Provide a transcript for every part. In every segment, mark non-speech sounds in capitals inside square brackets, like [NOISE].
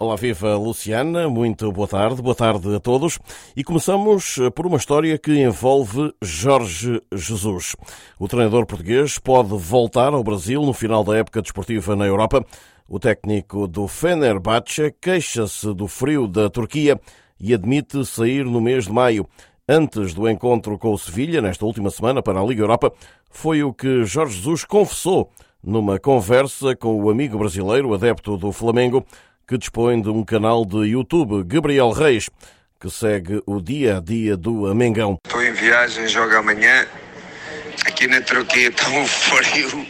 Olá, viva Luciana, muito boa tarde, boa tarde a todos. E começamos por uma história que envolve Jorge Jesus. O treinador português pode voltar ao Brasil no final da época desportiva na Europa. O técnico do Fenerbahçe queixa-se do frio da Turquia e admite sair no mês de maio. Antes do encontro com o Sevilha, nesta última semana para a Liga Europa, foi o que Jorge Jesus confessou numa conversa com o amigo brasileiro, adepto do Flamengo, que dispõe de um canal de YouTube, Gabriel Reis, que segue o dia a dia do Mengão. Estou em viagem, jogo amanhã. Aqui na Turquia está um [LAUGHS] frio.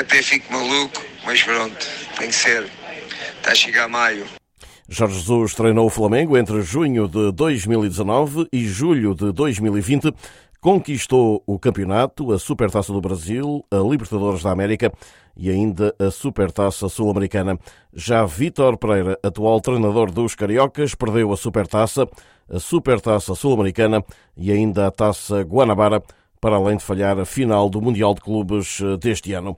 Até fico maluco, mas pronto, tem que ser. Está a chegar maio. Jorge Jesus treinou o Flamengo entre junho de 2019 e julho de 2020 conquistou o campeonato, a Supertaça do Brasil, a Libertadores da América e ainda a Supertaça Sul-Americana. Já Vítor Pereira, atual treinador dos Cariocas, perdeu a Supertaça, a Supertaça Sul-Americana e ainda a Taça Guanabara, para além de falhar a final do Mundial de Clubes deste ano.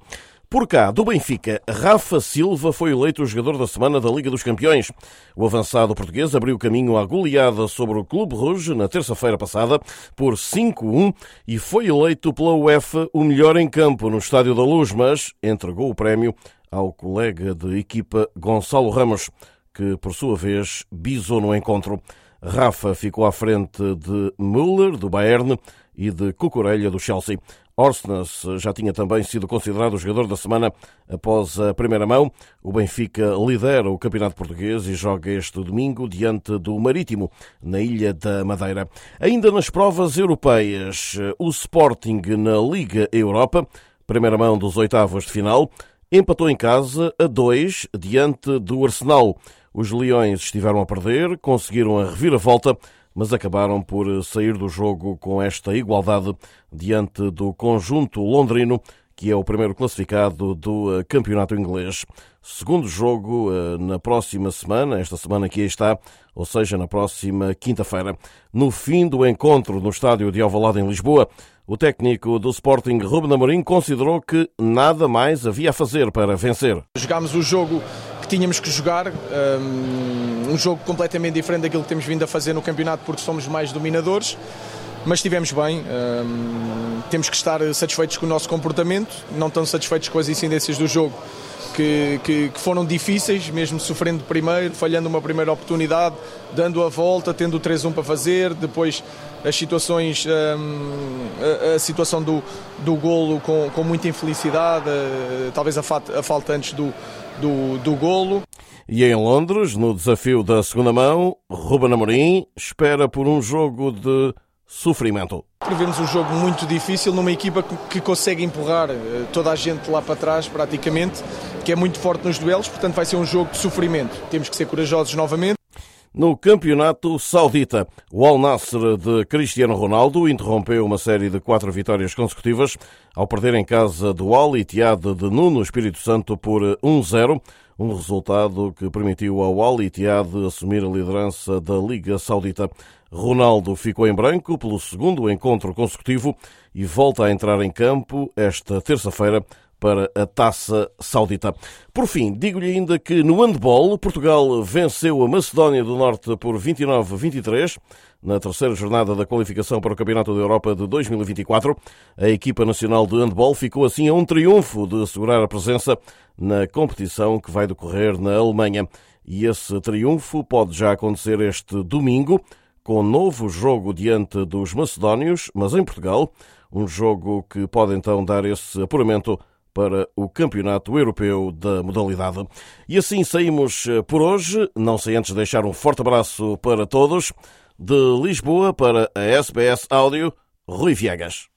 Por cá, do Benfica, Rafa Silva foi eleito o jogador da semana da Liga dos Campeões. O avançado português abriu caminho à goleada sobre o Clube Rouge na terça-feira passada por 5-1 e foi eleito pela UEFA o melhor em campo no Estádio da Luz, mas entregou o prémio ao colega de equipa Gonçalo Ramos, que por sua vez bisou no encontro. Rafa ficou à frente de Müller, do Bayern, e de Cucurella, do Chelsea. Orsnes já tinha também sido considerado o jogador da semana após a primeira mão. O Benfica lidera o Campeonato Português e joga este domingo diante do Marítimo, na Ilha da Madeira. Ainda nas provas europeias, o Sporting na Liga Europa, primeira mão dos oitavos de final, empatou em casa a dois diante do Arsenal. Os Leões estiveram a perder, conseguiram a reviravolta, mas acabaram por sair do jogo com esta igualdade diante do conjunto londrino, que é o primeiro classificado do eh, campeonato inglês. Segundo jogo eh, na próxima semana, esta semana que aí está, ou seja, na próxima quinta-feira. No fim do encontro no estádio de Alvalade em Lisboa, o técnico do Sporting, Ruben Amorim, considerou que nada mais havia a fazer para vencer. Jogámos o jogo que tínhamos que jogar, um jogo completamente diferente daquilo que temos vindo a fazer no campeonato porque somos mais dominadores, mas estivemos bem, um, temos que estar satisfeitos com o nosso comportamento, não tão satisfeitos com as incidências do jogo. Que, que, que, foram difíceis, mesmo sofrendo primeiro, falhando uma primeira oportunidade, dando a volta, tendo o 3-1 para fazer, depois as situações, a, a, situação do, do golo com, com muita infelicidade, talvez a, a falta antes do, do, do golo. E em Londres, no desafio da segunda mão, Ruben Amorim espera por um jogo de sofrimento. Prevemos um jogo muito difícil numa equipa que consegue empurrar eh, toda a gente lá para trás, praticamente, que é muito forte nos duelos, portanto vai ser um jogo de sofrimento. Temos que ser corajosos novamente. No campeonato saudita, o Al Nassr de Cristiano Ronaldo interrompeu uma série de quatro vitórias consecutivas ao perder em casa do Al Ittihad de Nuno Espírito Santo por 1-0, um resultado que permitiu ao Al Ittihad assumir a liderança da Liga Saudita. Ronaldo ficou em branco pelo segundo encontro consecutivo e volta a entrar em campo esta terça-feira para a Taça Saudita. Por fim, digo-lhe ainda que no handball, Portugal venceu a Macedónia do Norte por 29-23 na terceira jornada da qualificação para o Campeonato da Europa de 2024. A equipa nacional de handball ficou assim a um triunfo de assegurar a presença na competição que vai decorrer na Alemanha. E esse triunfo pode já acontecer este domingo, com novo jogo diante dos macedónios, mas em Portugal, um jogo que pode então dar esse apuramento para o Campeonato Europeu da modalidade. E assim saímos eh, por hoje, não sei antes deixar um forte abraço para todos, de Lisboa para a SBS Áudio, Rui Viegas.